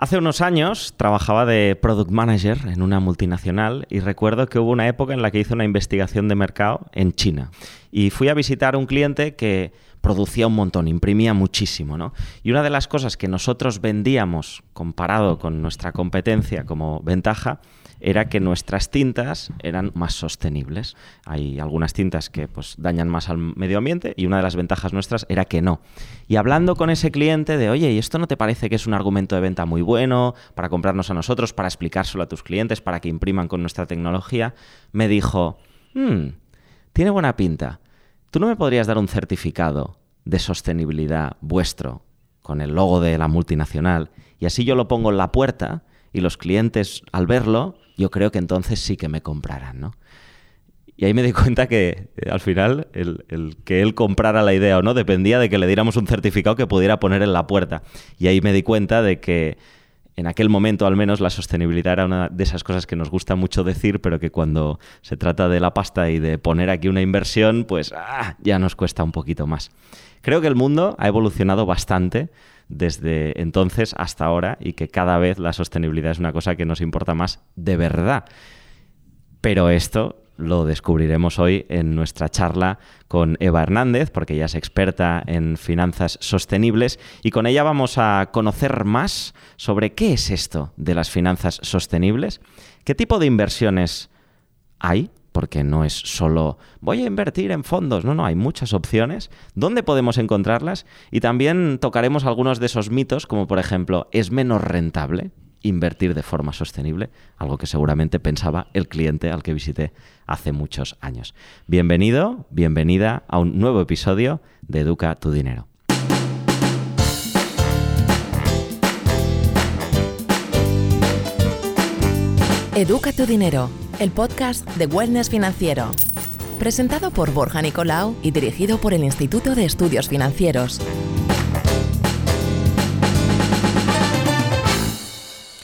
Hace unos años trabajaba de product manager en una multinacional y recuerdo que hubo una época en la que hice una investigación de mercado en China. Y fui a visitar un cliente que producía un montón, imprimía muchísimo, ¿no? Y una de las cosas que nosotros vendíamos comparado con nuestra competencia como ventaja era que nuestras tintas eran más sostenibles. Hay algunas tintas que pues, dañan más al medio ambiente y una de las ventajas nuestras era que no. Y hablando con ese cliente de, oye, ¿y esto no te parece que es un argumento de venta muy bueno para comprarnos a nosotros, para explicárselo a tus clientes, para que impriman con nuestra tecnología? Me dijo, hmm, tiene buena pinta. ¿Tú no me podrías dar un certificado de sostenibilidad vuestro con el logo de la multinacional y así yo lo pongo en la puerta y los clientes al verlo yo creo que entonces sí que me comprarán, ¿no? Y ahí me di cuenta que eh, al final el, que él comprara la idea o no dependía de que le diéramos un certificado que pudiera poner en la puerta. Y ahí me di cuenta de que en aquel momento al menos la sostenibilidad era una de esas cosas que nos gusta mucho decir, pero que cuando se trata de la pasta y de poner aquí una inversión, pues ah, ya nos cuesta un poquito más. Creo que el mundo ha evolucionado bastante desde entonces hasta ahora y que cada vez la sostenibilidad es una cosa que nos importa más de verdad. Pero esto lo descubriremos hoy en nuestra charla con Eva Hernández, porque ella es experta en finanzas sostenibles y con ella vamos a conocer más sobre qué es esto de las finanzas sostenibles, qué tipo de inversiones hay porque no es solo voy a invertir en fondos, no, no, hay muchas opciones. ¿Dónde podemos encontrarlas? Y también tocaremos algunos de esos mitos, como por ejemplo, ¿es menos rentable invertir de forma sostenible? Algo que seguramente pensaba el cliente al que visité hace muchos años. Bienvenido, bienvenida a un nuevo episodio de Educa tu Dinero. Educa tu Dinero el podcast de Wellness Financiero. Presentado por Borja Nicolau y dirigido por el Instituto de Estudios Financieros.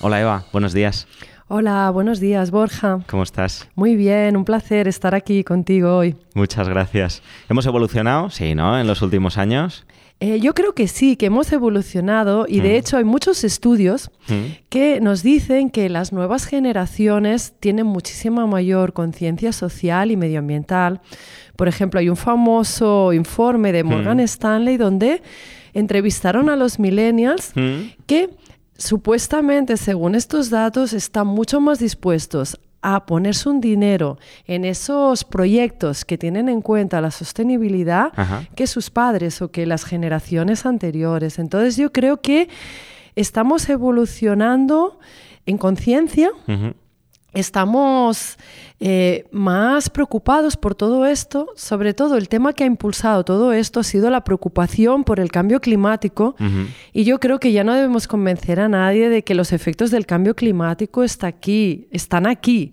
Hola Eva, buenos días. Hola, buenos días Borja. ¿Cómo estás? Muy bien, un placer estar aquí contigo hoy. Muchas gracias. ¿Hemos evolucionado? Sí, ¿no? En los últimos años. Eh, yo creo que sí, que hemos evolucionado y de mm. hecho hay muchos estudios mm. que nos dicen que las nuevas generaciones tienen muchísima mayor conciencia social y medioambiental. Por ejemplo, hay un famoso informe de Morgan mm. Stanley donde entrevistaron a los millennials que supuestamente, según estos datos, están mucho más dispuestos a ponerse un dinero en esos proyectos que tienen en cuenta la sostenibilidad que sus padres o que las generaciones anteriores. Entonces yo creo que estamos evolucionando en conciencia estamos eh, más preocupados por todo esto, sobre todo el tema que ha impulsado todo esto ha sido la preocupación por el cambio climático. Y yo creo que ya no debemos convencer a nadie de que los efectos del cambio climático está aquí, están aquí,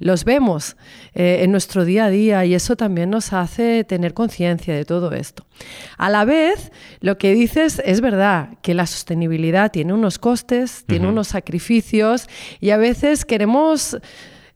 los vemos eh, en nuestro día a día y eso también nos hace tener conciencia de todo esto. A la vez, lo que dices es verdad, que la sostenibilidad tiene unos costes, tiene unos sacrificios y a veces queremos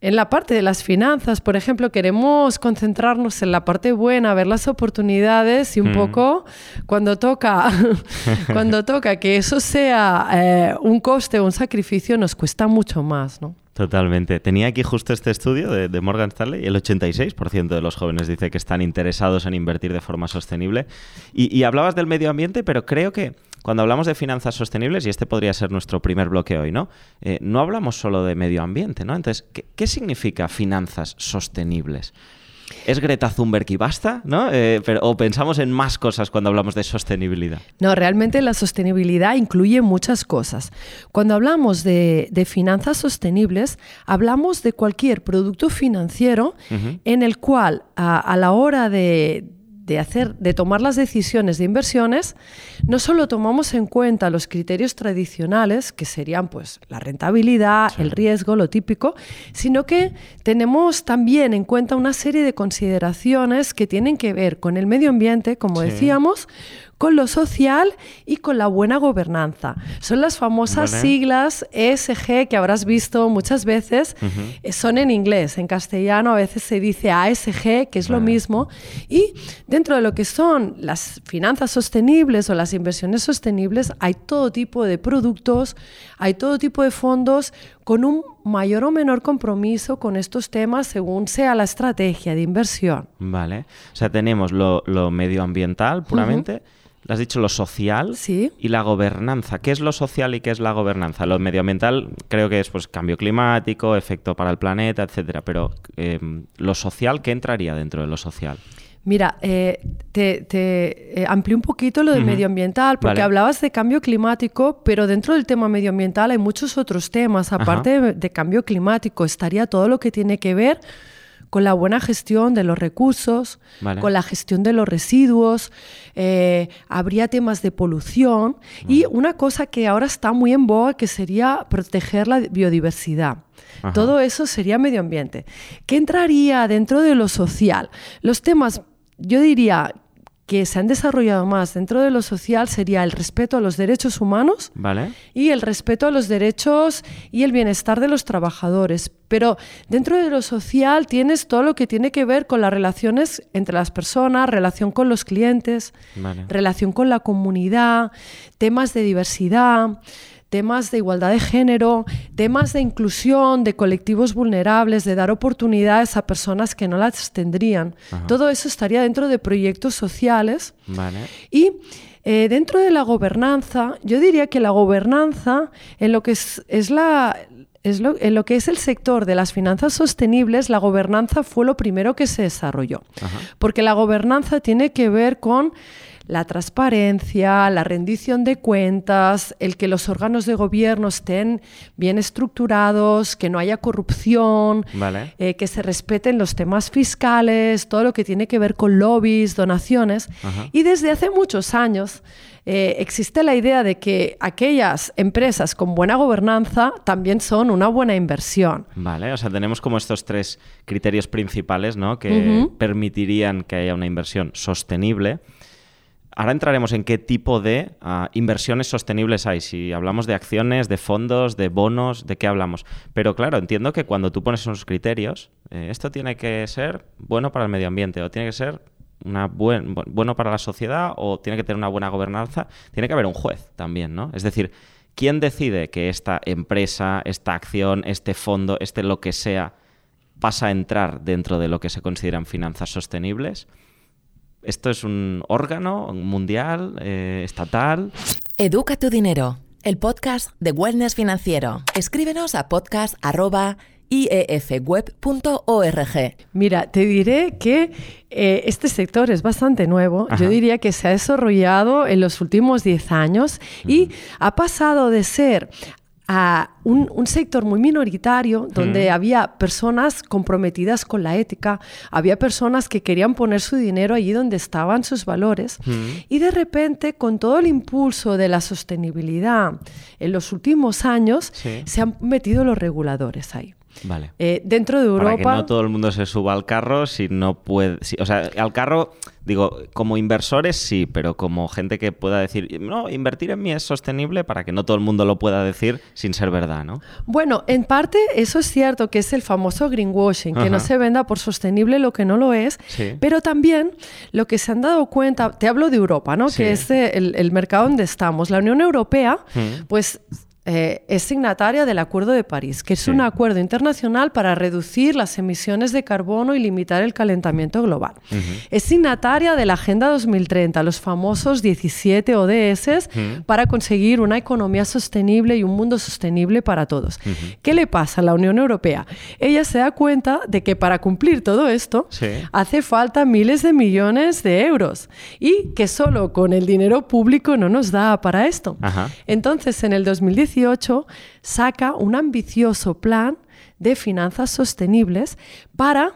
en la parte de las finanzas, por ejemplo, queremos concentrarnos en la parte buena, ver las oportunidades y un mm. poco cuando toca, cuando toca que eso sea eh, un coste o un sacrificio, nos cuesta mucho más, ¿no? Totalmente. Tenía aquí justo este estudio de, Morgan Stanley y el 86% de los jóvenes dice que están interesados en invertir de forma sostenible. Y, hablabas del medio ambiente, pero creo que cuando hablamos de finanzas sostenibles, y este podría ser nuestro primer bloque hoy, ¿no? Eh, no hablamos solo de medio ambiente, ¿no? Entonces, qué significa finanzas sostenibles? ¿Es Greta Thunberg y basta? ¿no? Eh, ¿O pensamos en más cosas cuando hablamos de sostenibilidad? No, realmente la sostenibilidad incluye muchas cosas. Cuando hablamos de, finanzas sostenibles, hablamos de cualquier producto financiero en el cual a la hora de, de hacer, de tomar las decisiones de inversiones, no solo tomamos en cuenta los criterios tradicionales, que serían pues la rentabilidad, el riesgo, lo típico, sino que tenemos también en cuenta una serie de consideraciones que tienen que ver con el medio ambiente, como decíamos, con lo social y con la buena gobernanza. Son las famosas siglas ESG que habrás visto muchas veces. Son en inglés, en castellano a veces se dice ASG, que es lo mismo. Y dentro de lo que son las finanzas sostenibles o las inversiones sostenibles, hay todo tipo de productos, hay todo tipo de fondos con un mayor o menor compromiso con estos temas según sea la estrategia de inversión. Vale. O sea, tenemos lo, medioambiental puramente. has dicho lo social y la gobernanza. ¿Qué es lo social y qué es la gobernanza? Lo medioambiental creo que es pues cambio climático, efecto para el planeta, etcétera. Pero em, lo social, ¿qué entraría dentro de lo social? Mira, eh, te, eh, amplío un poquito lo de medioambiental, porque hablabas de cambio climático, pero dentro del tema medioambiental hay muchos otros temas. Aparte de, cambio climático, estaría todo lo que tiene que ver con la buena gestión de los recursos, con la gestión de los residuos, eh, habría temas de polución y una cosa que ahora está muy en boga que sería proteger la biodiversidad. Todo eso sería medio ambiente. ¿Qué entraría dentro de lo social? Los temas yo diría que se han desarrollado más dentro de lo social sería el respeto a los derechos humanos y el respeto a los derechos y el bienestar de los trabajadores. Pero dentro de lo social tienes todo lo que tiene que ver con las relaciones entre las personas, relación con los clientes, relación con la comunidad, temas de diversidad temas de igualdad de género, temas de inclusión de colectivos vulnerables, de dar oportunidades a personas que no las tendrían. Todo eso estaría dentro de proyectos sociales. Y eh, dentro de la gobernanza, yo diría que la gobernanza, en lo que es, la, en lo que es el sector de las finanzas sostenibles, la gobernanza fue lo primero que se desarrolló. Porque la gobernanza tiene que ver con la transparencia, la rendición de cuentas, el que los órganos de gobierno estén bien estructurados, que no haya corrupción, eh, que se respeten los temas fiscales, todo lo que tiene que ver con lobbies, donaciones. Y desde hace muchos años eh, existe la idea de que aquellas empresas con buena gobernanza también son una buena inversión. Vale, o sea, tenemos como estos tres criterios principales, ¿no? Que permitirían que haya una inversión sostenible Ahora entraremos en qué tipo de ah, inversiones sostenibles hay. Si hablamos de acciones, de fondos, de bonos, de qué hablamos. Pero claro, entiendo que cuando tú pones unos criterios, eh, esto tiene que ser bueno para el medio ambiente o tiene que ser una bueno para la sociedad o tiene que tener una buena gobernanza. Tiene que haber un juez también, ¿no? Es decir, ¿quién decide que esta empresa, esta acción, este fondo, este lo que sea, pasa a entrar dentro de lo que se consideran finanzas sostenibles? ¿Esto es un órgano mundial, eh, estatal? Educa tu dinero, el podcast de Wellness Financiero. Escríbenos a podcast.iefweb.org. Mira, te diré que eh, este sector es bastante nuevo. Yo diría que se ha desarrollado en los últimos 10 años y ha pasado de ser a un, sector muy minoritario donde había personas comprometidas con la ética, había personas que querían poner su dinero allí donde estaban sus valores y de repente con todo el impulso de la sostenibilidad en los últimos años se han metido los reguladores ahí. Vale. Eh, dentro de Europa. Para que no todo el mundo se suba al carro si no puede. o sea, al carro, digo, como inversores sí, pero como gente que pueda decir, no, invertir en mí es sostenible para que no todo el mundo lo pueda decir sin ser verdad, ¿no? Bueno, en parte eso es cierto, que es el famoso greenwashing, que no se venda por sostenible lo que no lo es, pero también lo que se han dado cuenta, te hablo de Europa, ¿no? Que es el, mercado donde estamos. La Unión Europea, pues eh, es signataria del Acuerdo de París, que es un acuerdo internacional para reducir las emisiones de carbono y limitar el calentamiento global. Es signataria de la Agenda 2030, los famosos 17 ODS, para conseguir una economía sostenible y un mundo sostenible para todos. ¿Qué le pasa a la Unión Europea? Ella se da cuenta de que para cumplir todo esto hace falta miles de millones de euros y que solo con el dinero público no nos da para esto. Entonces, en el 2017, saca un ambicioso plan de finanzas sostenibles para...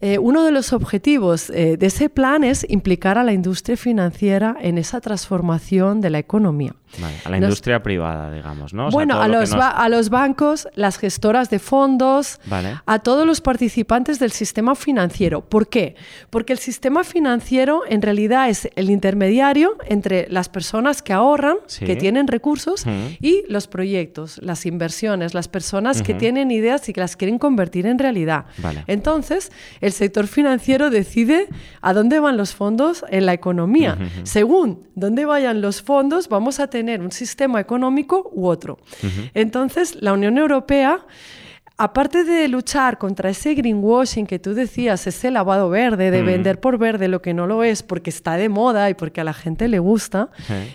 Eh, uno de los objetivos eh, de ese plan es implicar a la industria financiera en esa transformación de la economía. A la industria privada, digamos, ¿no? bueno, a, los a los bancos, las gestoras de fondos, a todos los participantes del sistema financiero. ¿Por qué? Porque el sistema financiero en realidad es el intermediario entre las personas que ahorran, que tienen recursos, y los proyectos, las inversiones, las personas que tienen ideas y que las quieren convertir en realidad. Entonces, el sector financiero decide a dónde van los fondos en la economía. Según dónde vayan los fondos, vamos a tener un sistema económico u otro. Entonces, la Unión Europea aparte de luchar contra ese greenwashing que tú decías, ese lavado verde, de vender por verde lo que no lo es porque está de moda y porque a la gente le gusta,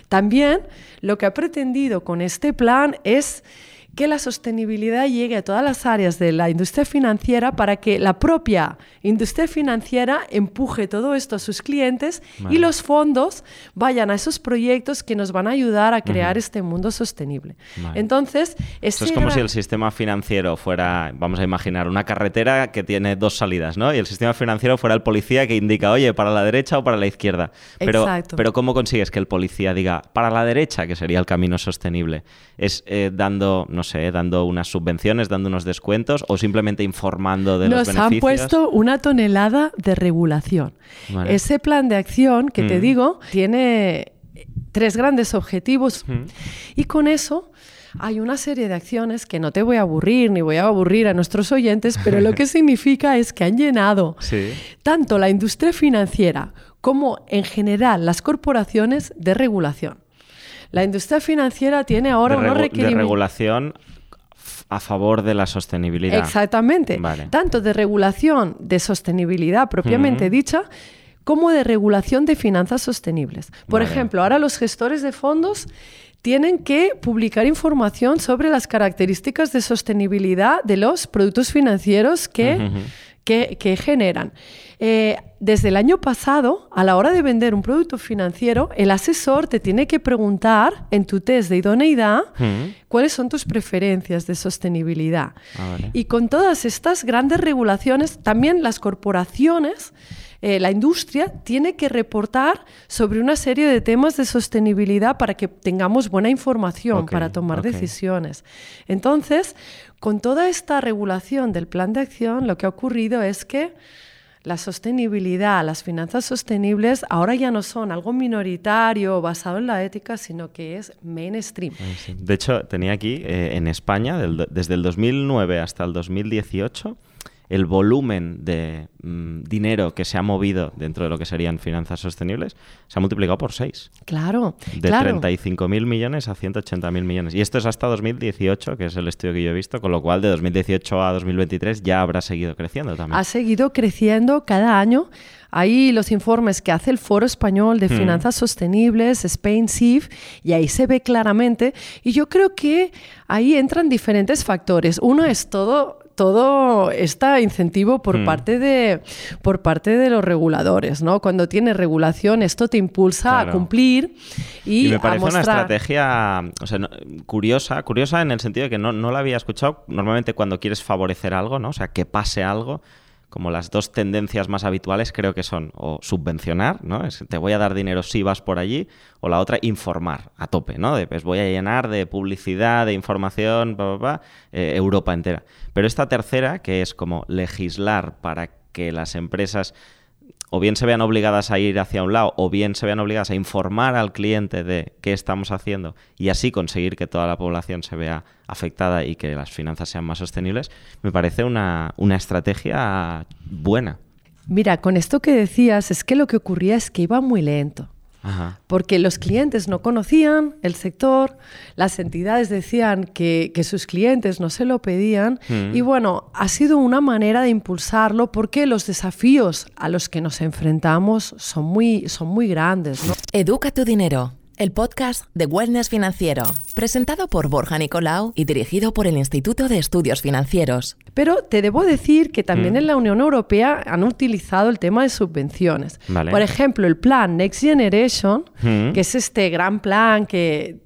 también lo que ha pretendido con este plan es que la sostenibilidad llegue a todas las áreas de la industria financiera para que la propia industria financiera empuje todo esto a sus clientes y los fondos vayan a esos proyectos que nos van a ayudar a crear este mundo sostenible. Entonces, es como si el sistema financiero fuera, vamos a imaginar, una carretera que tiene dos salidas, ¿no? Y el sistema financiero fuera el policía que indica, oye, para la derecha o para la izquierda. Pero, Exacto. pero ¿cómo consigues que el policía diga, para la derecha, que sería el camino sostenible? Es eh, dando, no sé, dando unas subvenciones, dando unos descuentos o simplemente informando de los beneficios? Nos han puesto una tonelada de regulación. Ese plan de acción que te mm. digo tiene tres grandes objetivos y con eso hay una serie de acciones que no te voy a aburrir ni voy a aburrir a nuestros oyentes, pero lo que significa es que han llenado tanto la industria financiera como en general las corporaciones de regulación. La industria financiera tiene ahora una De regulación a favor de la sostenibilidad. Exactamente. Tanto de regulación de sostenibilidad propiamente dicha, como de regulación de finanzas sostenibles. Por ejemplo, ahora los gestores de fondos tienen que publicar información sobre las características de sostenibilidad de los productos financieros que, que generan. Eh, desde el año pasado, a la hora de vender un producto financiero, el asesor te tiene que preguntar en tu test de idoneidad mm. cuáles son tus preferencias de sostenibilidad. Ah, y con todas estas grandes regulaciones, también las corporaciones eh, la industria tiene que reportar sobre una serie de temas de sostenibilidad para que tengamos buena información para tomar decisiones. Entonces, con toda esta regulación del plan de acción, lo que ha ocurrido es que la sostenibilidad, las finanzas sostenibles ahora ya no son algo minoritario basado en la ética, sino que es mainstream. De hecho, tenía aquí eh, en España, desde el 2009 hasta el 2018, el volumen de mm, dinero que se ha movido dentro de lo que serían finanzas sostenibles se ha multiplicado por 6. Claro. De 35.000 millones a 180.000 millones. Y esto es hasta 2018, que es el estudio que yo he visto, con lo cual de 2018 a 2023 ya habrá seguido creciendo también. Ha seguido creciendo cada año. Ahí los informes que hace el Foro Español de hmm. Finanzas Sostenibles, Spain SIF, y ahí se ve claramente. Y yo creo que ahí entran diferentes factores. Uno es todo todo está incentivo por, hmm. parte de, por parte de los reguladores, ¿no? Cuando tienes regulación, esto te impulsa a cumplir y, y me parece una estrategia curiosa, curiosa en el sentido de que no, no la había escuchado. Normalmente cuando quieres favorecer algo, ¿no? O sea, que pase algo, como las dos tendencias más habituales creo que son o subvencionar, ¿no? Es, te voy a dar dinero si vas por allí, o la otra, informar a tope, ¿no? De, pues voy a llenar de publicidad, de información, eh, Europa entera. Pero esta tercera, que es como legislar para que las empresas o bien se vean obligadas a ir hacia un lado o bien se vean obligadas a informar al cliente de qué estamos haciendo y así conseguir que toda la población se vea afectada y que las finanzas sean más sostenibles, me parece una, una estrategia buena. Mira, con esto que decías, es que lo que ocurría es que iba muy lento porque los clientes no conocían el sector, las entidades decían que, sus clientes no se lo pedían mm. y bueno, ha sido una manera de impulsarlo porque los desafíos a los que nos enfrentamos son muy, son muy grandes. Educa tu dinero el podcast de Wellness Financiero, presentado por Borja Nicolau y dirigido por el Instituto de Estudios Financieros. Pero te debo decir que también mm. en la Unión Europea han utilizado el tema de subvenciones. Por ejemplo, el plan Next Generation, mm. que es este gran plan que,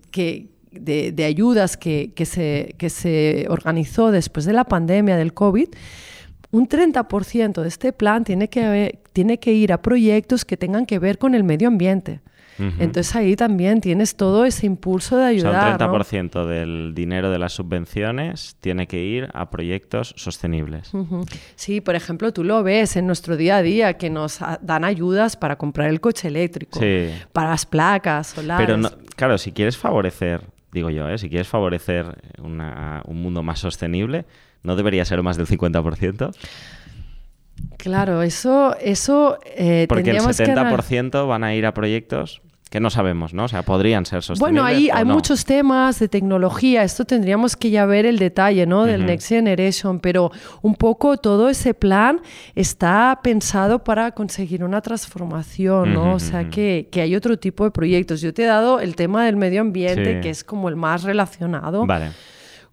de, ayudas que, se, que se organizó después de la pandemia del COVID, un 30% de este plan tiene que, tiene que ir a proyectos que tengan que ver con el medio ambiente. Entonces ahí también tienes todo ese impulso de ayudar. O sea, un 30% del dinero de las subvenciones tiene que ir a proyectos sostenibles. Sí, por ejemplo, tú lo ves en nuestro día a día que nos dan ayudas para comprar el coche eléctrico, para las placas solares. Pero claro, si quieres favorecer, digo yo, ¿eh? si quieres favorecer un mundo más sostenible, ¿no debería ser más del 50%? Claro, eso, eso eh, Porque el 70% van a ir a proyectos que no sabemos, ¿no? O sea, podrían ser sostenibles. Bueno, ahí hay muchos temas de tecnología. Esto tendríamos que ya ver el detalle, ¿no? Del Next Generation, pero un poco todo ese plan está pensado para conseguir una transformación, ¿no? o sea, que, que, hay otro tipo de proyectos. Yo te he dado el tema del medio ambiente, que es como el más relacionado. Vale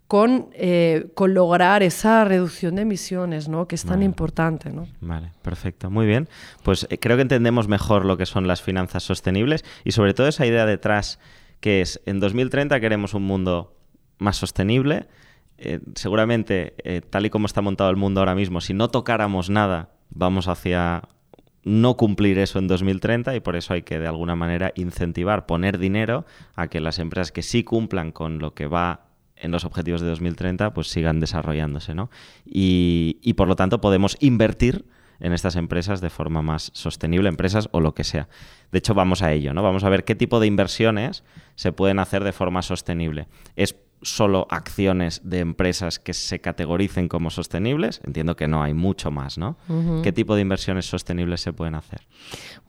con, eh, con lograr esa reducción de emisiones, ¿no? que es tan importante. ¿no? Vale, perfecto, muy bien. Pues eh, creo que entendemos mejor lo que son las finanzas sostenibles y sobre todo esa idea detrás que es, en 2030 queremos un mundo más sostenible. Eh, seguramente, tal y como está montado el mundo ahora mismo, si no tocáramos nada, vamos hacia no cumplir eso en 2030 y por eso hay que de alguna manera incentivar, poner dinero a que las empresas que sí cumplan con lo que va en los objetivos de 2030 pues sigan desarrollándose, ¿no? Y, por lo tanto podemos invertir en estas empresas de forma más sostenible, empresas o lo que sea. De hecho, vamos a ello, ¿no? Vamos a ver qué tipo de inversiones se pueden hacer de forma sostenible. ¿Es solo acciones de empresas que se categoricen como sostenibles? Entiendo que no, hay mucho más, ¿no? ¿Qué tipo de inversiones sostenibles se pueden hacer?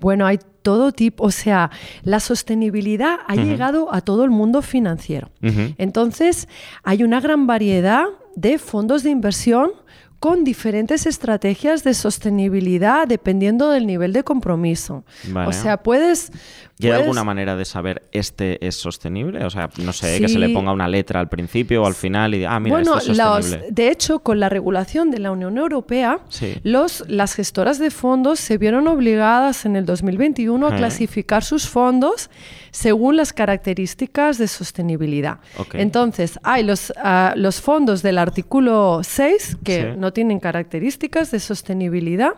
Bueno, hay todo tipo, o sea, la sostenibilidad ha llegado a todo el mundo financiero. Entonces, hay una gran variedad de fondos de inversión con diferentes estrategias de sostenibilidad dependiendo del nivel de compromiso. O sea, puedes, ¿Y hay alguna manera de saber este es sostenible? O sea, no sé, que se le ponga una letra al principio o al final y ah, mira, esto es sostenible. de hecho, con la regulación de la Unión Europea, los, las gestoras de fondos se vieron obligadas en el 2021 a clasificar sus fondos según las características de sostenibilidad. Entonces, hay los, ah, los fondos del artículo 6 que no tienen características de sostenibilidad.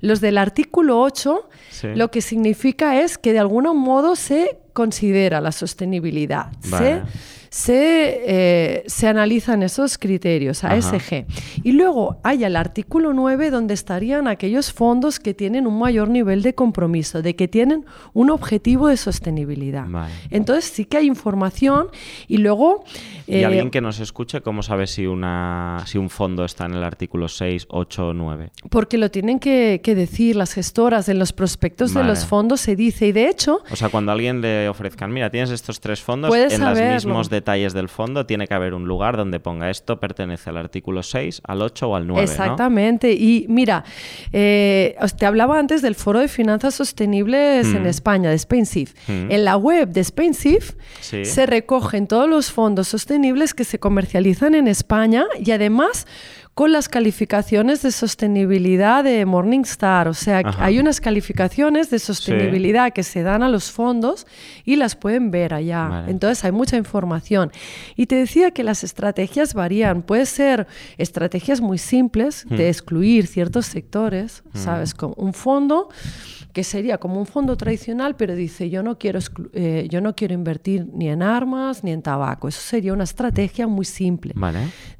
Los del artículo 8 lo que significa es que de alguna modo se considera la sostenibilidad. Se, eh, se, analizan esos criterios, ASG. Y luego hay el artículo 9 donde estarían aquellos fondos que tienen un mayor nivel de compromiso, de que tienen un objetivo de sostenibilidad. Entonces sí que hay información y luego... ¿Y eh, alguien que nos escuche, cómo sabe si, una, si un fondo está en el artículo 6, 8 o 9? Porque lo tienen que, decir las gestoras, en los prospectos de los fondos se dice, y de hecho... O sea, cuando alguien le ofrezcan, mira, tienes estos tres fondos, en los mismos detalles del fondo tiene que haber un lugar donde ponga esto pertenece al artículo 6, al 8 o al 9. Exactamente. Y mira, eh, te hablaba antes del Foro de Finanzas Sostenibles en mm. España, de SpainSIF. Mm. En la web de SpainSIF se recogen todos los fondos sostenibles que se comercializan en España y además con las calificaciones de sostenibilidad de Morningstar. O sea, hay unas calificaciones de sostenibilidad que se dan a los fondos y las pueden ver allá. Entonces hay mucha información. Y te decía que las estrategias varían. Puede ser estrategias muy simples de hmm. excluir ciertos sectores, hmm. ¿sabes? Como un fondo que sería como un fondo tradicional, pero dice, yo no quiero, eh, yo no quiero invertir ni en armas ni en tabaco. Eso sería una estrategia muy simple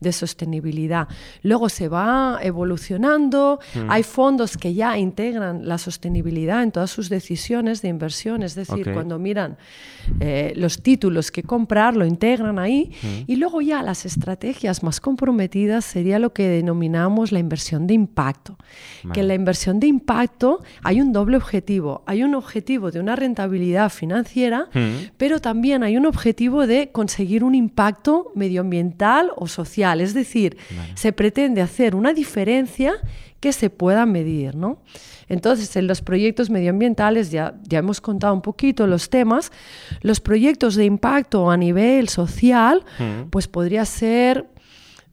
de sostenibilidad. Luego se va evolucionando, mm. hay fondos que ya integran la sostenibilidad en todas sus decisiones de inversión, es decir, cuando miran eh, los títulos que comprar, lo integran ahí, mm. y luego ya las estrategias más comprometidas sería lo que denominamos la inversión de impacto. Que en la inversión de impacto hay un doble objetivo. Hay un objetivo de una rentabilidad financiera, mm. pero también hay un objetivo de conseguir un impacto medioambiental o social. Es decir, se pretende hacer una diferencia que se pueda medir, ¿no? Entonces, en los proyectos medioambientales, ya, ya hemos contado un poquito los temas, los proyectos de impacto a nivel social, mm. pues podría ser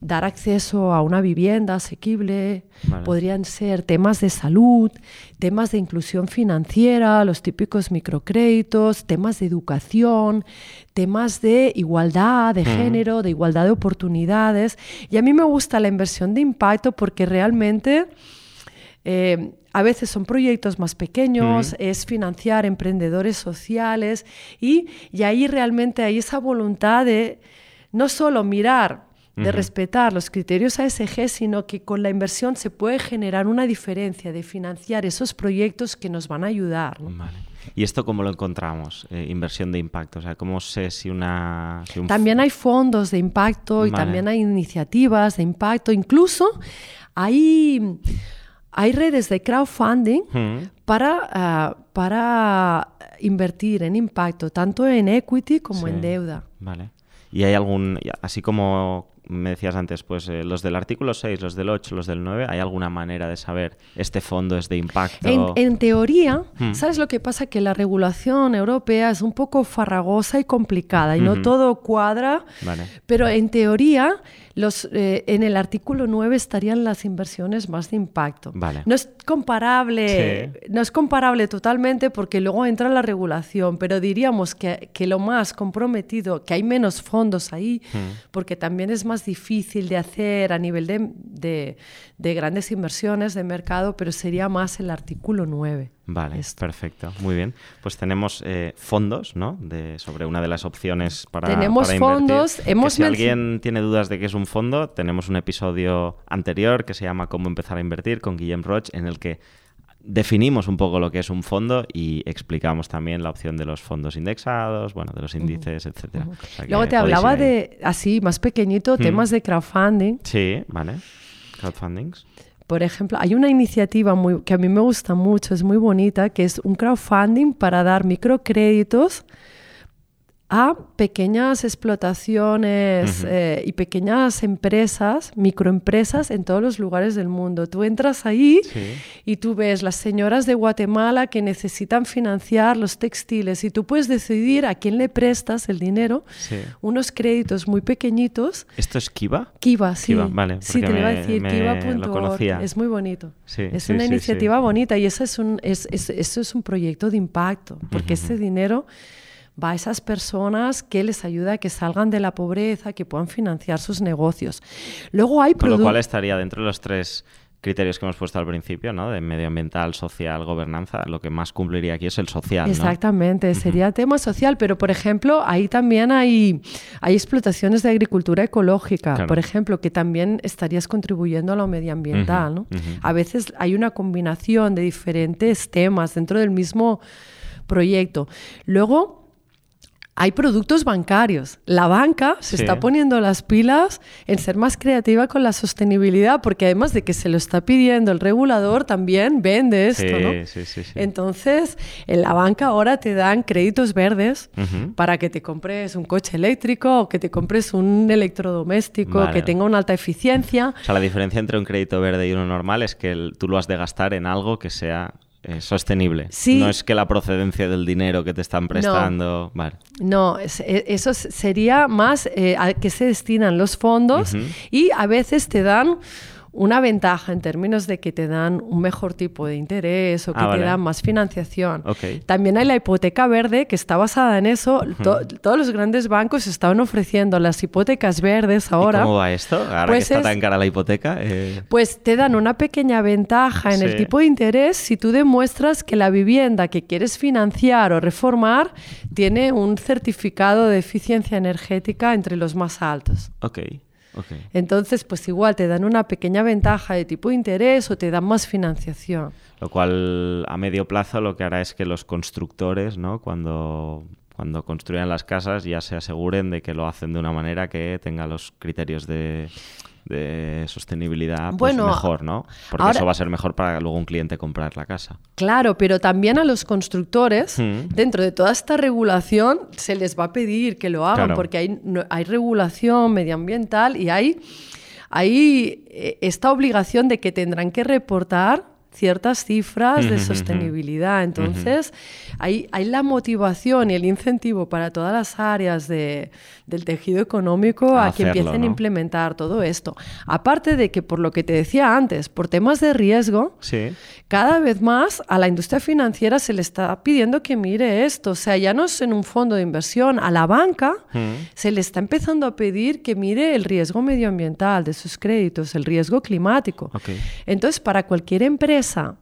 dar acceso a una vivienda asequible, podrían ser temas de salud, temas de inclusión financiera, los típicos microcréditos, temas de educación, temas de igualdad de género, de igualdad de oportunidades. Y a mí me gusta la inversión de impacto porque realmente Eh, a veces son proyectos más pequeños, es financiar emprendedores sociales y, y ahí realmente hay esa voluntad de no solo mirar de respetar los criterios ASG, sino que con la inversión se puede generar una diferencia de financiar esos proyectos que nos van a ayudar. ¿Y esto cómo lo encontramos? Eh, inversión de impacto. O sea, ¿cómo sé si una... también hay fondos de impacto y también hay iniciativas de impacto. Incluso hay, hay redes de crowdfunding para, ah, para invertir en impacto, tanto en equity como en deuda. Vale. ¿Y hay algún, así como me decías antes, pues eh, los del artículo 6, los del 8, los del 9, ¿hay alguna manera de saber este fondo es de impacto? En, teoría, hmm. ¿sabes lo que pasa? Que la regulación europea es un poco farragosa y complicada y no todo cuadra, pero en teoría los, eh, en el artículo 9 estarían las inversiones más de impacto. No es comparable, no es comparable totalmente porque luego entra la regulación, pero diríamos que, que lo más comprometido, que hay menos fondos ahí, hmm. porque también es más difícil de hacer a nivel de, de, grandes inversiones de mercado, pero sería más el artículo 9. Vale, perfecto, muy bien. Pues tenemos eh, fondos, ¿no? De, sobre una de las opciones para, tenemos fondos. Hemos si alguien tiene dudas de qué es un fondo, tenemos un episodio anterior que se llama Cómo empezar a invertir con Guillem Roch, en el que definimos un poco lo que es un fondo y explicamos también la opción de los fondos indexados, bueno, de los índices, etcétera. Luego te hablaba de, así, más pequeñito, temas de crowdfunding. Sí, vale. Crowdfundings. Por ejemplo, hay una iniciativa muy, que a mí me gusta mucho, es muy bonita, que es un crowdfunding para dar microcréditos a pequeñas explotaciones eh, y pequeñas empresas, microempresas en todos los lugares del mundo. Tú entras ahí y tú ves las señoras de Guatemala que necesitan financiar los textiles y tú puedes decidir a quién le prestas el dinero, unos créditos muy pequeñitos. ¿Esto es Kiva? Kiva, sí. Kiva, vale. Sí, te iba a decir, Kiva.org. Es muy bonito. es una iniciativa bonita y eso es un, es, eso es un proyecto de impacto, porque ese dinero va a esas personas que les ayuda a que salgan de la pobreza, que puedan financiar sus negocios. Luego hay Con lo cual estaría dentro de los tres criterios que hemos puesto al principio, ¿no? De medioambiental, social, gobernanza, lo que más cumpliría aquí es el social. Exactamente, sería tema social, pero por ejemplo, ahí también hay, hay explotaciones de agricultura ecológica, por ejemplo, que también estarías contribuyendo a lo medioambiental, ¿no? A veces hay una combinación de diferentes temas dentro del mismo proyecto. Luego, hay productos bancarios. La banca se está poniendo las pilas en ser más creativa con la sostenibilidad, porque además de que se lo está pidiendo el regulador, también vende esto, ¿no? Entonces, en la banca ahora te dan créditos verdes para que te compres un coche eléctrico o que te compres un electrodoméstico que tenga una alta eficiencia. O sea, la diferencia entre un crédito verde y uno normal es que tú lo has de gastar en algo que sea eh, sostenible. No es que la procedencia del dinero que te están prestando. No, e, eso sería más eh, a qué se destinan los fondos y a veces te dan una ventaja en términos de que te dan un mejor tipo de interés o que ah, te dan más financiación. También hay la hipoteca verde que está basada en eso. todos los grandes bancos estaban ofreciendo las hipotecas verdes ahora. ¿Cómo va esto? Ahora pues que está tan cara la hipoteca. Eh. Pues te dan una pequeña ventaja en el tipo de interés si tú demuestras que la vivienda que quieres financiar o reformar tiene un certificado de eficiencia energética entre los más altos. Ok. Entonces, pues igual te dan una pequeña ventaja de tipo de interés o te dan más financiación. Lo cual a medio plazo lo que hará es que los constructores, ¿no? Cuando cuando construyan las casas ya se aseguren de que lo hacen de una manera que tenga los criterios de de sostenibilidad, pues mejor, ¿no? Porque eso va a ser mejor para luego un cliente comprar la casa. Claro, pero también a los constructores, mm. dentro de toda esta regulación, se les va a pedir que lo hagan, porque hay, hay regulación medioambiental y hay, hay eh, esta obligación de que tendrán que reportar ciertas cifras de sostenibilidad. Entonces, hay, hay, la motivación y el incentivo para todas las áreas de, del tejido económico a, que empiecen a implementar todo esto. Aparte de que, por lo que te decía antes, por temas de riesgo, cada vez más a la industria financiera se le está pidiendo que mire esto. O sea, ya no es en un fondo de inversión, a la banca se le está empezando a pedir que mire el riesgo medioambiental de sus créditos, el riesgo climático. Entonces, para cualquier empresa, empresa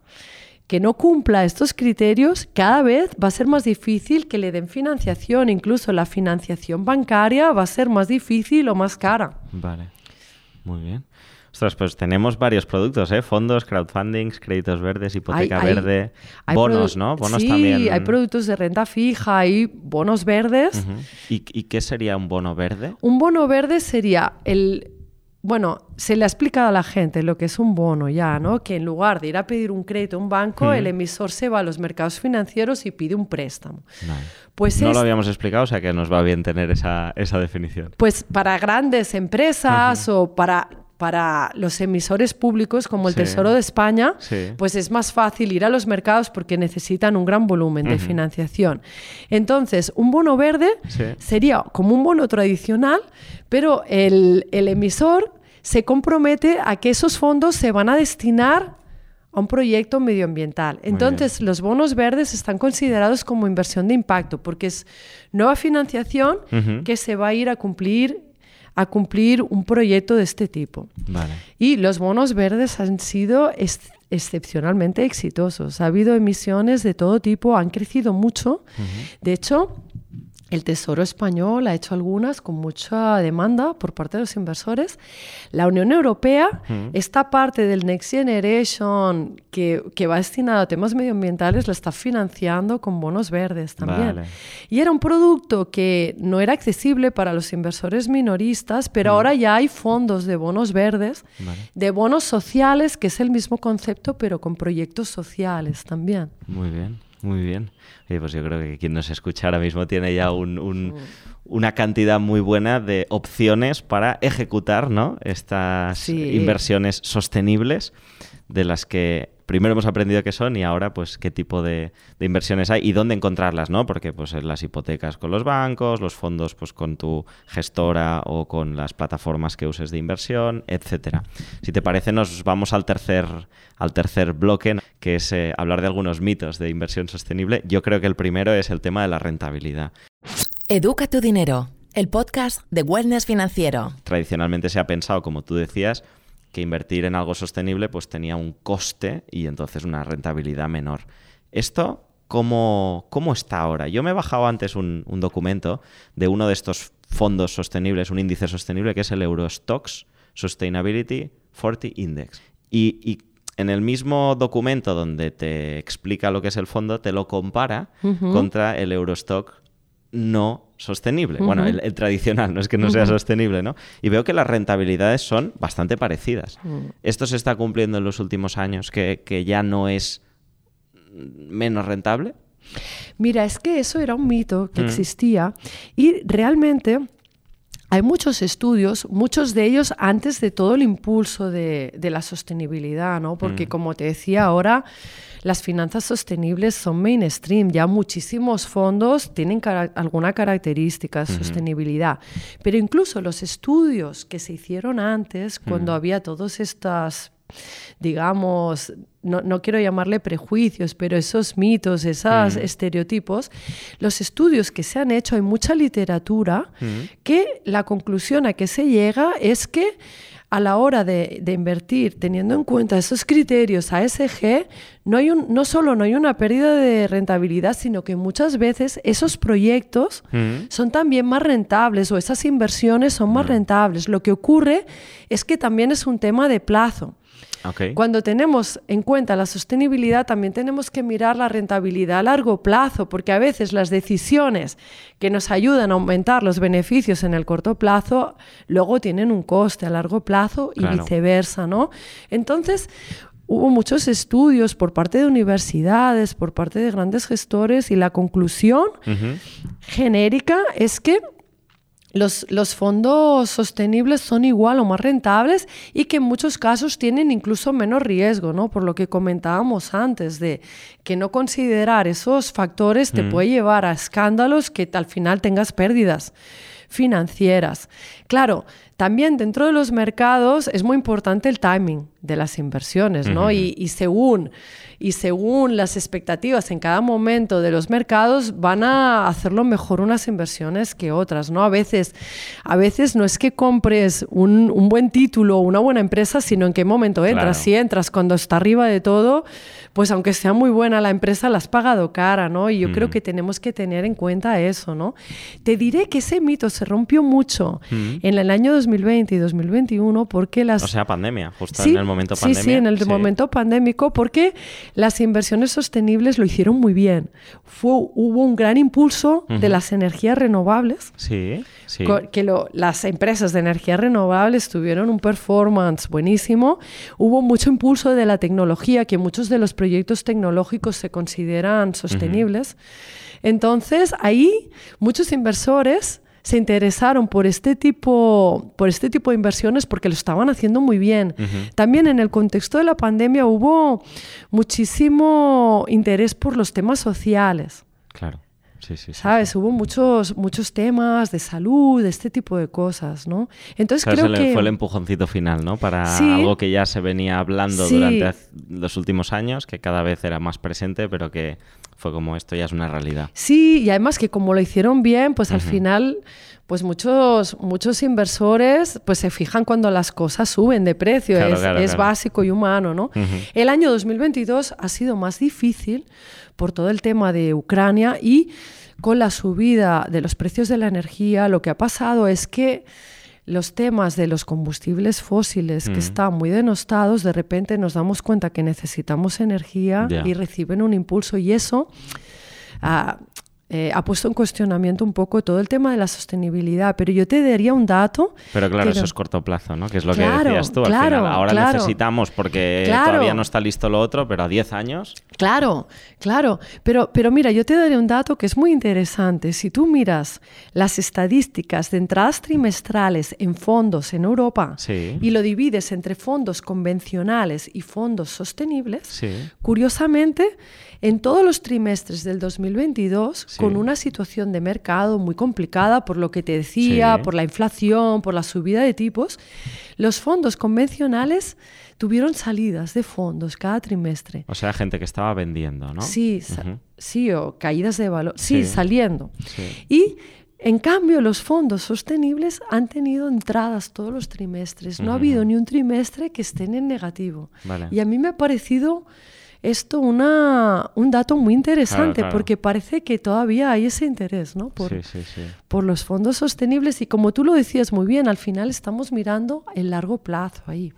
que no cumpla estos criterios, cada vez va a ser más difícil que le den financiación. Incluso la financiación bancaria va a ser más difícil o más cara. Vale, muy bien. Ostras, pues tenemos varios productos, ¿eh? Fondos, crowdfundings, créditos verdes, hipoteca verde, bonos, ¿no? Bonos sí, hay productos de renta fija, hay bonos verdes. ¿Y, qué sería un bono verde? Un bono verde sería el... Bueno, se le ha explicado a la gente lo que es un bono ya, ¿no? Que en lugar de ir a pedir un crédito a un banco, el emisor se va a los mercados financieros y pide un préstamo. Pues no lo habíamos explicado, o sea que nos va bien tener esa, esa definición. Pues para grandes empresas o para para los emisores públicos como el Tesoro de España, pues es más fácil ir a los mercados porque necesitan un gran volumen de financiación. Entonces, un bono verde sería como un bono tradicional, pero el, emisor se compromete a que esos fondos se van a destinar a un proyecto medioambiental. Entonces, los bonos verdes están considerados como inversión de impacto porque es nueva financiación que se va a ir a cumplir a cumplir un proyecto de este tipo. Y los bonos verdes han sido excepcionalmente exitosos. Ha habido emisiones de todo tipo, han crecido mucho. De hecho, el Tesoro español ha hecho algunas con mucha demanda por parte de los inversores. La Unión Europea, esta parte del Next Generation que, va destinado a temas medioambientales, la está financiando con bonos verdes también. Y era un producto que no era accesible para los inversores minoristas, pero ahora ya hay fondos de bonos verdes, de bonos sociales, que es el mismo concepto, pero con proyectos sociales también. Muy bien. Muy bien. pues yo creo que quien nos escucha ahora mismo tiene ya una cantidad muy buena de opciones para ejecutar ¿no? estas inversiones sostenibles de las que primero hemos aprendido qué son y ahora pues qué tipo de, inversiones hay y dónde encontrarlas, ¿no? Porque pues las hipotecas con los bancos, los fondos pues con tu gestora o con las plataformas que uses de inversión, etcétera. Si te parece nos vamos al tercer al tercer bloque, que es eh, hablar de algunos mitos de inversión sostenible. Yo creo que el primero es el tema de la rentabilidad. Educa tu dinero, el podcast de Wellness Financiero. Tradicionalmente se ha pensado, como tú decías, que invertir en algo sostenible pues tenía un coste y entonces una rentabilidad menor. Esto, ¿cómo, cómo está ahora? Yo me he bajado antes un, documento de uno de estos fondos sostenibles, un índice sostenible, que es el Eurostox Sustainability 40 Index. Y, en el mismo documento donde te explica lo que es el fondo, te lo compara contra el Eurostock no sostenible. Bueno, el, tradicional, no es que no sea sostenible, ¿no? Y veo que las rentabilidades son bastante parecidas. Mm. Esto se está cumpliendo en los últimos años, que, ya no es menos rentable. Mira, es que eso era un mito que mm. existía y realmente hay muchos estudios, muchos de ellos antes de todo el impulso de, la sostenibilidad, ¿no? Porque mm. como te decía ahora, las finanzas sostenibles son mainstream, ya muchísimos fondos tienen alguna característica de sostenibilidad, pero incluso los estudios que se hicieron antes, cuando había todas estas digamos, no, quiero llamarle prejuicios, pero esos mitos, esos estereotipos, los estudios que se han hecho, hay mucha literatura que la conclusión a que se llega es que a la hora de, invertir, teniendo en cuenta esos criterios ASG, no, hay un, no solo no hay una pérdida de rentabilidad, sino que muchas veces esos proyectos mm. son también más rentables o esas inversiones son más mm. rentables. Lo que ocurre es que también es un tema de plazo. Cuando tenemos en cuenta la sostenibilidad, también tenemos que mirar la rentabilidad a largo plazo, porque a veces las decisiones que nos ayudan a aumentar los beneficios en el corto plazo, luego tienen un coste a largo plazo y viceversa, ¿no? Entonces, hubo muchos estudios por parte de universidades, por parte de grandes gestores, y la conclusión genérica es que los, fondos sostenibles son igual o más rentables y que en muchos casos tienen incluso menos riesgo, ¿no? Por lo que comentábamos antes de que no considerar esos factores te mm. puede llevar a escándalos que al final tengas pérdidas financieras. Claro, también dentro de los mercados es muy importante el timing de las inversiones, ¿no? y, y, según, y según las expectativas en cada momento de los mercados, van a hacerlo mejor unas inversiones que otras, ¿no? A veces, a veces no es que compres un, un buen título o una buena empresa, sino en qué momento entras. Si entras cuando está arriba de todo, pues aunque sea muy buena la empresa, la has pagado cara, ¿no? Y yo creo que tenemos que tener en cuenta eso, ¿no? Te diré que ese mito se rompió mucho en el año 2020 y 2021 porque las... O sea, pandemia, justo en el momento pandémico. Sí, sí, en el momento pandémico, porque las inversiones sostenibles lo hicieron muy bien. Fue, hubo un gran impulso de las energías renovables. Sí, sí. Que las empresas de energías renovables tuvieron un performance buenísimo. Hubo mucho impulso de la tecnología, que muchos de los proyectos tecnológicos se consideran sostenibles. Entonces, ahí muchos inversores se interesaron por este tipo, por este tipo de inversiones porque lo estaban haciendo muy bien. También en el contexto de la pandemia hubo muchísimo interés por los temas sociales. Claro. Sí, sí, ¿Sabes? Hubo muchos, muchos temas de salud, de este tipo de cosas, ¿no? Entonces creo que... Fue el empujoncito final, ¿no? Para algo que ya se venía hablando durante los últimos años, que cada vez era más presente, pero que fue como esto ya es una realidad. Sí, y además que como lo hicieron bien, pues al final pues muchos, muchos inversores pues se fijan cuando las cosas suben de precio, es, básico y humano, ¿no? El año 2022 ha sido más difícil por todo el tema de Ucrania y con la subida de los precios de la energía, lo que ha pasado es que los temas de los combustibles fósiles que están muy denostados, de repente nos damos cuenta que necesitamos energía y reciben un impulso y eso ah, eh, ha puesto en cuestionamiento un poco todo el tema de la sostenibilidad, pero yo te daría un dato. Pero claro, eso es corto plazo, ¿no? Que es lo que decías tú. Al final, ahora necesitamos porque todavía no está listo lo otro, pero a 10 años. Claro, claro. Pero, pero mira, yo te daré un dato que es muy interesante. Si tú miras las estadísticas de entradas trimestrales en fondos en Europa y lo divides entre fondos convencionales y fondos sostenibles, curiosamente, en todos los trimestres del 2022, con una situación de mercado muy complicada por lo que te decía, por la inflación, por la subida de tipos, los fondos convencionales tuvieron salidas de fondos cada trimestre. O sea, gente que estaba vendiendo, ¿no? Sí, sí, o caídas de valor. Sí, saliendo. Y en cambio, los fondos sostenibles han tenido entradas todos los trimestres. No ha habido ni un trimestre que estén en negativo. Y a mí me ha parecido esto una, un dato muy interesante porque parece que todavía hay ese interés ¿no? por, por los fondos sostenibles. Y como tú lo decías muy bien, al final estamos mirando el largo plazo ahí.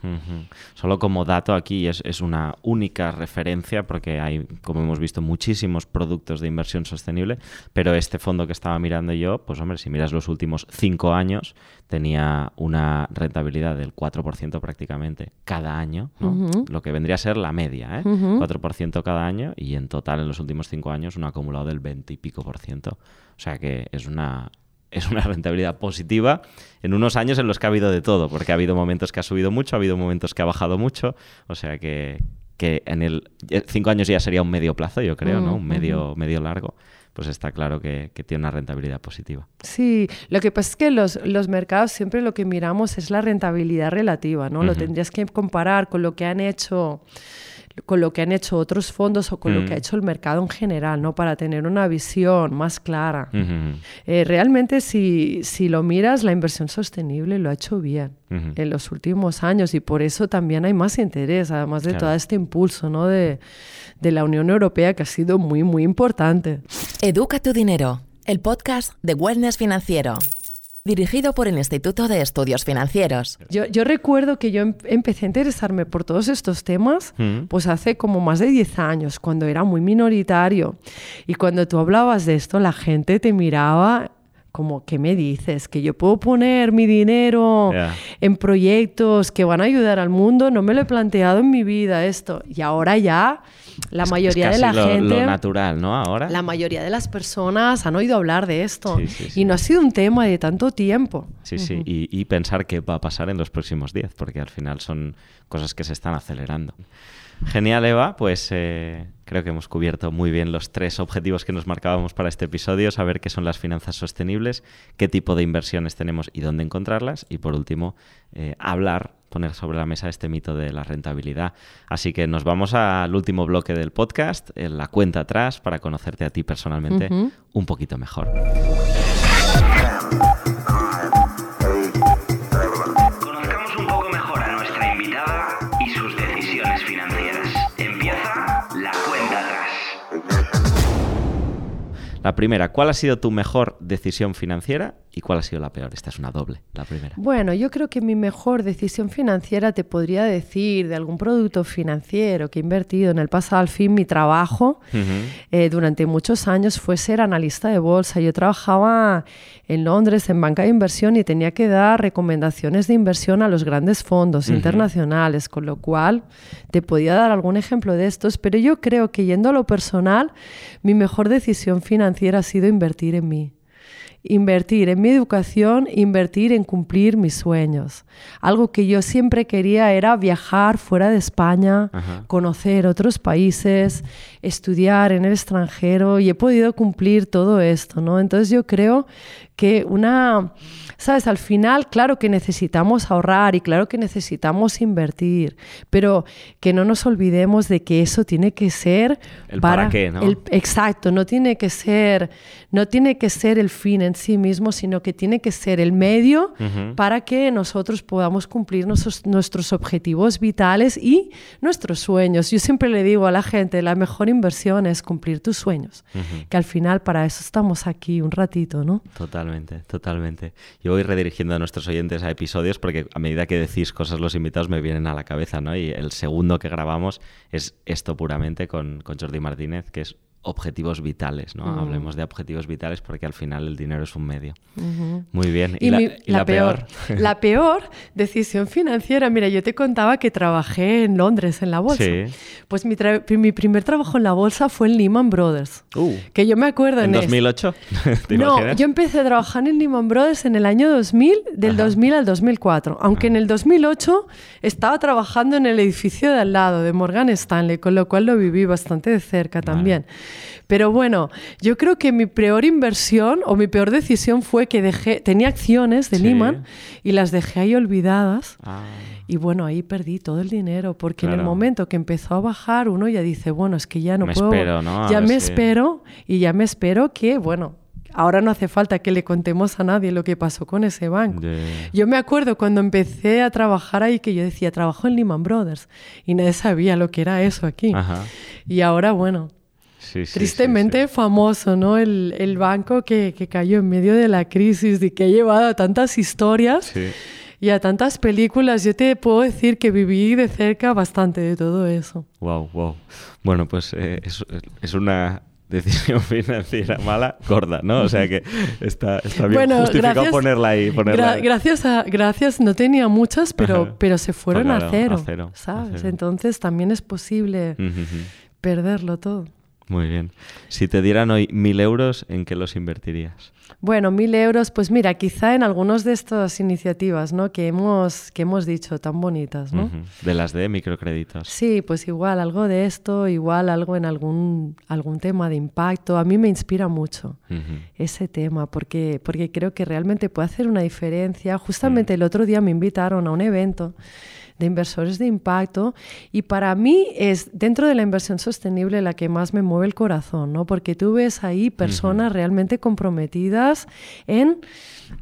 Solo como dato aquí es, es, una única referencia porque hay, como hemos visto, muchísimos productos de inversión sostenible, pero este fondo que estaba mirando yo, pues hombre, si miras los últimos cinco años, tenía una rentabilidad del 4% prácticamente cada año, lo que vendría a ser la media, ¿eh? 4% cada año y en total en los últimos cinco años un acumulado del 20 y pico por ciento. O sea que es una, es una rentabilidad positiva en unos años en los que ha habido de todo, porque ha habido momentos que ha subido mucho, ha habido momentos que ha bajado mucho, o sea que, que en el cinco años ya sería un medio plazo, yo creo, ¿no? Un medio, medio largo pues está claro que, tiene una rentabilidad positiva. Sí, lo que pasa es que los, los mercados siempre lo que miramos es la rentabilidad relativa, ¿no? Lo tendrías que comparar con lo que han hecho con lo que han hecho otros fondos o con lo que ha mm. hecho el mercado en general, ¿no? Para tener una visión más clara. Eh, realmente, si, si, lo miras, la inversión sostenible lo ha hecho bien en los últimos años y por eso también hay más interés, además de todo este impulso, ¿no? De, de la Unión Europea que ha sido muy, muy importante. Educa tu dinero, el podcast de Wellness Financiero dirigido por el Instituto de Estudios Financieros. Yo, recuerdo que yo em, empecé a interesarme por todos estos temas mm. pues hace como más de 10 años, cuando era muy minoritario. Y cuando tú hablabas de esto, la gente te miraba como, ¿qué me dices? ¿Que yo puedo poner mi dinero en proyectos que van a ayudar al mundo? No me lo he planteado en mi vida esto. Y ahora ya la mayoría de la gente... Lo natural, ¿no? Ahora. La mayoría de las personas han oído hablar de esto y no ha sido un tema de tanto tiempo. Sí, sí, y, pensar qué va a pasar en los próximos días, porque al final son cosas que se están acelerando. Genial, Eva. Pues eh, creo que hemos cubierto muy bien los tres objetivos que nos marcábamos para este episodio, saber qué son las finanzas sostenibles, qué tipo de inversiones tenemos y dónde encontrarlas, y por último, eh, hablar, poner sobre la mesa este mito de la rentabilidad. Así que nos vamos al último bloque del podcast, en la cuenta atrás, para conocerte a ti personalmente un poquito mejor. La primera, ¿cuál ha sido tu mejor decisión financiera y cuál ha sido la peor? Esta es una doble, la primera. Bueno, yo creo que mi mejor decisión financiera te podría decir de algún producto financiero que he invertido en el pasado. Al fin, mi trabajo eh, durante muchos años fue ser analista de bolsa. Yo trabajaba en Londres en banca de inversión y tenía que dar recomendaciones de inversión a los grandes fondos internacionales, con lo cual te podía dar algún ejemplo de estos, pero yo creo que yendo a lo personal, mi mejor decisión financiera ha sido invertir en mí invertir en mi educación, invertir en cumplir mis sueños. Algo que yo siempre quería era viajar fuera de España, conocer otros países, estudiar en el extranjero y he podido cumplir todo esto, ¿no? Entonces yo creo que una Sabes, al final, claro que necesitamos ahorrar y claro que necesitamos invertir, pero que no nos olvidemos de que eso tiene que ser el para, qué, ¿no? exacto, no tiene que ser no tiene que ser el fin en sí mismo, sino que tiene que ser el medio para que nosotros podamos cumplir nuestros, nuestros objetivos vitales y nuestros sueños. Yo siempre le digo a la gente, la mejor inversión es cumplir tus sueños, que al final para eso estamos aquí un ratito, ¿no? Totalmente, totalmente. Yo voy redirigiendo a nuestros oyentes a episodios porque a medida que decís cosas los invitados me vienen a la cabeza, ¿no? Y el segundo que grabamos es esto puramente con, con Jordi Martínez, que es objetivos vitales, ¿no? Hablemos de objetivos vitales porque al final el dinero es un medio. Muy bien. ¿Y, la, peor? la peor decisión financiera, mira, yo te contaba que trabajé en Londres en la bolsa. Sí. Pues mi, mi primer trabajo en la bolsa fue en Lehman Brothers. Uh, que yo me acuerdo en... ¿En 2008? no, yo empecé a trabajar en Lehman Brothers en el año 2000, del 2000 al 2004. Aunque en el 2008 estaba trabajando en el edificio de al lado, de Morgan Stanley, con lo cual lo viví bastante de cerca también. Pero bueno, yo creo que mi peor inversión o mi peor decisión fue que dejé, tenía acciones de Lehman y las dejé ahí olvidadas. Ah. Y bueno, ahí perdí todo el dinero, porque en el momento que empezó a bajar, uno ya dice, bueno, es que ya no puedo. Ya me espero y ya me espero que, bueno, ahora no hace falta que le contemos a nadie lo que pasó con ese banco. Yo me acuerdo cuando empecé a trabajar ahí que yo decía, trabajo en Lehman Brothers y nadie sabía lo que era eso aquí. Y ahora, bueno, Tristemente famoso, ¿no? El, banco que, cayó en medio de la crisis y que ha llevado a tantas historias y a tantas películas. Yo te puedo decir que viví de cerca bastante de todo eso. Wow, wow. Bueno, pues eh, es, una decisión financiera mala, gorda, ¿no? O sea que está, bien justificado ponerla ahí. Gracias, a, gracias, no tenía muchas, pero, pero se fueron a, cero, ¿sabes? Entonces también es posible perderlo todo. Muy bien. Si te dieran hoy mil euros, ¿en qué los invertirías? Bueno, mil euros, pues mira, quizá en algunas de estas iniciativas ¿no? que, hemos, que hemos dicho, tan bonitas. ¿no? De las de microcréditos. Sí, pues igual algo de esto, igual algo en algún, algún tema de impacto. A mí me inspira mucho ese tema porque, porque creo que realmente puede hacer una diferencia. Justamente mm. el otro día me invitaron a un evento de inversores de impacto y para mí es dentro de la inversión sostenible la que más me mueve el corazón, ¿no? Porque tú ves ahí personas realmente comprometidas en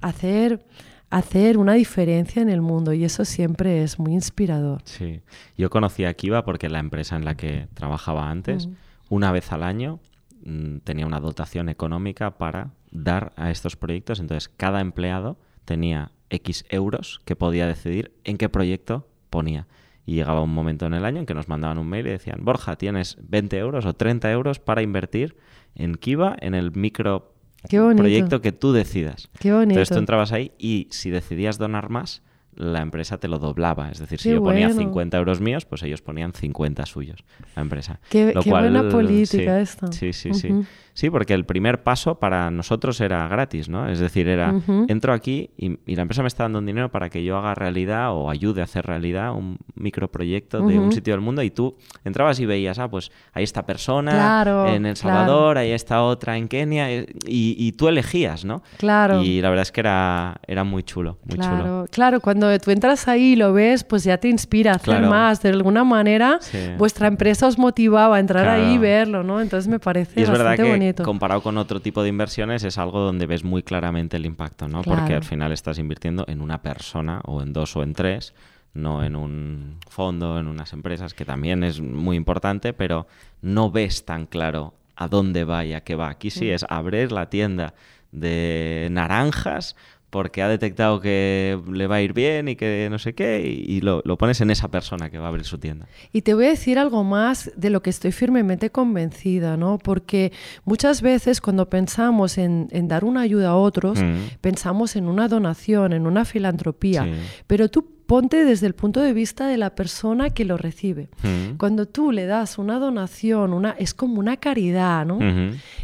hacer hacer una diferencia en el mundo y eso siempre es muy inspirador. Sí, yo conocí a Kiva porque la empresa en la que trabajaba antes, una vez al año mm, tenía una dotación económica para dar a estos proyectos, entonces cada empleado tenía X euros que podía decidir en qué proyecto ponía. Y llegaba un momento en el año en que nos mandaban un mail y decían, Borja, tienes 20 euros o 30 euros para invertir en Kiva, en el micro proyecto que tú decidas. Qué bonito. Entonces tú entrabas ahí y si decidías donar más, la empresa te lo doblaba. Es decir, si yo ponía 50 euros míos, pues ellos ponían 50 suyos, la empresa. Qué, buena política esta. Sí, sí, sí. Sí, porque el primer paso para nosotros era gratis, ¿no? Es decir, era, entro aquí y, la empresa me está dando un dinero para que yo haga realidad o ayude a hacer realidad un microproyecto de un sitio del mundo y tú entrabas y veías, ah, pues hay esta persona en El Salvador, hay esta otra en Kenia y, y, tú elegías, ¿no? Claro. Y la verdad es que era, era muy chulo, muy claro, chulo. Claro, cuando tú entras ahí y lo ves, pues ya te inspira a hacer más. De alguna manera, vuestra empresa os motivaba a entrar ahí y verlo, ¿no? Entonces me parece bastante bonito. Comparado con otro tipo de inversiones, es algo donde ves muy claramente el impacto, ¿no? Porque al final estás invirtiendo en una persona o en dos o en tres no en un fondo, en unas empresas, que también es muy importante, pero no ves tan claro a dónde va y a qué va. Aquí sí es abrir la tienda de naranjas porque ha detectado que le va a ir bien y que no sé qué, y, lo, pones en esa persona que va a abrir su tienda. Y te voy a decir algo más de lo que estoy firmemente convencida, ¿no? Porque muchas veces cuando pensamos en, dar una ayuda a otros, mm. pensamos en una donación, en una filantropía, pero tú ponte desde el punto de vista de la persona que lo recibe. Mm. Cuando tú le das una donación, una, es como una caridad, ¿no?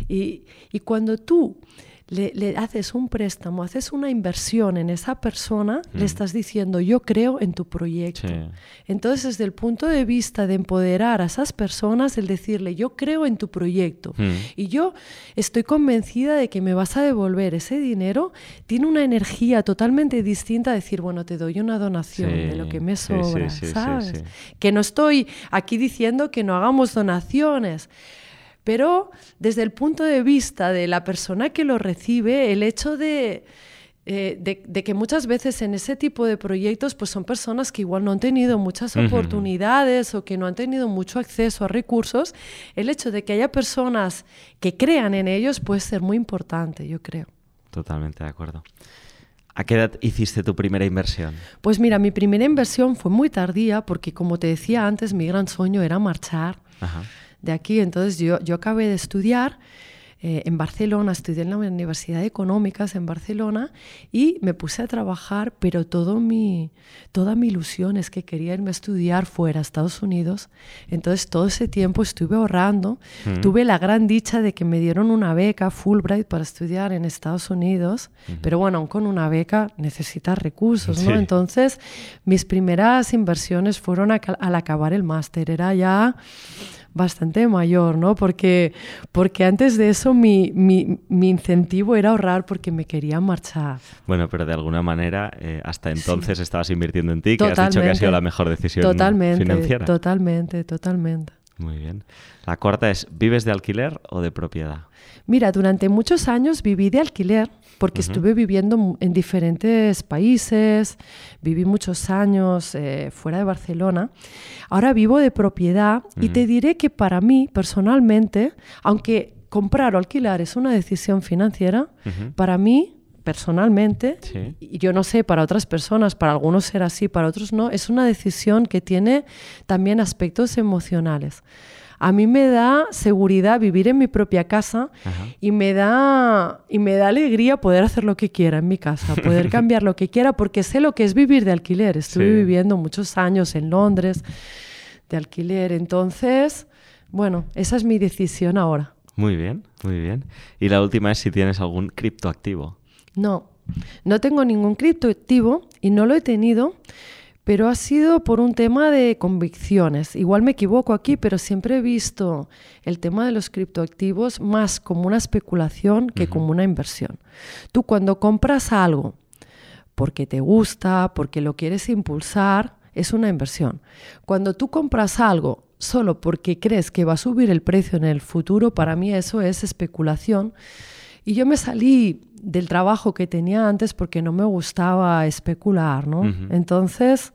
y, y cuando tú le, haces un préstamo, haces una inversión en esa persona, le mm. estás diciendo, yo creo en tu proyecto. Entonces, desde el punto de vista de empoderar a esas personas, el decirle, yo creo en tu proyecto mm. y yo estoy convencida de que me vas a devolver ese dinero, tiene una energía totalmente distinta a decir, bueno, te doy una donación de lo que me sobra, ¿sabes? Que no estoy aquí diciendo que no hagamos donaciones. Pero desde el punto de vista de la persona que lo recibe, el hecho de, eh, que muchas veces en ese tipo de proyectos pues son personas que igual no han tenido muchas oportunidades o que no han tenido mucho acceso a recursos, el hecho de que haya personas que crean en ellos puede ser muy importante, yo creo. Totalmente de acuerdo. ¿A qué edad hiciste tu primera inversión? Pues mira, mi primera inversión fue muy tardía porque como te decía antes, mi gran sueño era marchar. Ajá de aquí. Entonces yo, yo acabé de estudiar eh, en Barcelona, estudié en la Universidad de Económicas en Barcelona y me puse a trabajar, pero todo mi, toda mi ilusión es que quería irme a estudiar fuera, a Estados Unidos. Entonces todo ese tiempo estuve ahorrando. Mm. Tuve la gran dicha de que me dieron una beca Fulbright para estudiar en Estados Unidos, pero bueno, con una beca necesitas recursos, ¿no? Entonces mis primeras inversiones fueron al acabar el máster. Era ya bastante mayor, ¿no? Porque, porque antes de eso mi, mi, mi incentivo era ahorrar porque me quería marchar. Bueno, pero de alguna manera eh, hasta entonces estabas invirtiendo en ti, que has dicho que ha sido la mejor decisión totalmente, financiera. Totalmente, totalmente. Muy bien. La cuarta es, ¿vives de alquiler o de propiedad? Mira, durante muchos años viví de alquiler porque estuve viviendo en diferentes países, viví muchos años eh, fuera de Barcelona. Ahora vivo de propiedad y te diré que para mí personalmente, aunque comprar o alquilar es una decisión financiera, para mí personalmente, y yo no sé, para otras personas, para algunos será así, para otros no, es una decisión que tiene también aspectos emocionales a mí me da seguridad vivir en mi propia casa y me, da, y me da alegría poder hacer lo que quiera en mi casa, poder cambiar lo que quiera, porque sé lo que es vivir de alquiler. Estuve viviendo muchos años en Londres de alquiler, entonces, bueno, esa es mi decisión ahora. Muy bien, muy bien. Y la última es si tienes algún criptoactivo. No, no tengo ningún criptoactivo y no lo he tenido pero ha sido por un tema de convicciones. Igual me equivoco aquí, pero siempre he visto el tema de los criptoactivos más como una especulación que como una inversión. Tú cuando compras algo porque te gusta, porque lo quieres impulsar, es una inversión. Cuando tú compras algo solo porque crees que va a subir el precio en el futuro, para mí eso es especulación. Y yo me salí del trabajo que tenía antes porque no me gustaba especular, ¿no? Entonces,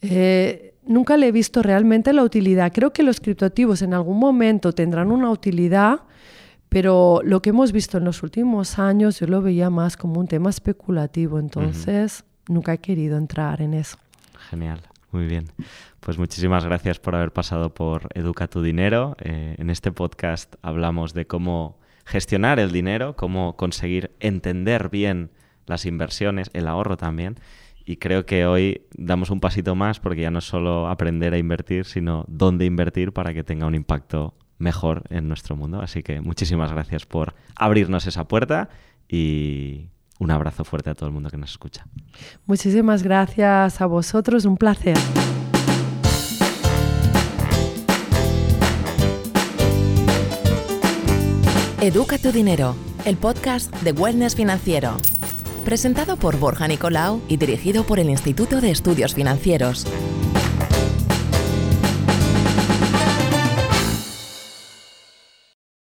eh, nunca le he visto realmente la utilidad. Creo que los criptoactivos en algún momento tendrán una utilidad, pero lo que hemos visto en los últimos años yo lo veía más como un tema especulativo, entonces nunca he querido entrar en eso. Genial. Muy bien. Pues muchísimas gracias por haber pasado por Educa tu Dinero. Eh, en este podcast hablamos de cómo gestionar el dinero, cómo conseguir entender bien las inversiones, el ahorro también. y creo que hoy damos un pasito más porque ya no es solo aprender a invertir, sino dónde invertir para que tenga un impacto mejor en nuestro mundo. Así que muchísimas gracias por abrirnos esa puerta y un abrazo fuerte a todo el mundo que nos escucha. Muchísimas gracias a vosotros, un placer. Educa tu dinero, el podcast de Wellness Financiero. Presentado por Borja Nicolau y dirigido por el Instituto de Estudios Financieros.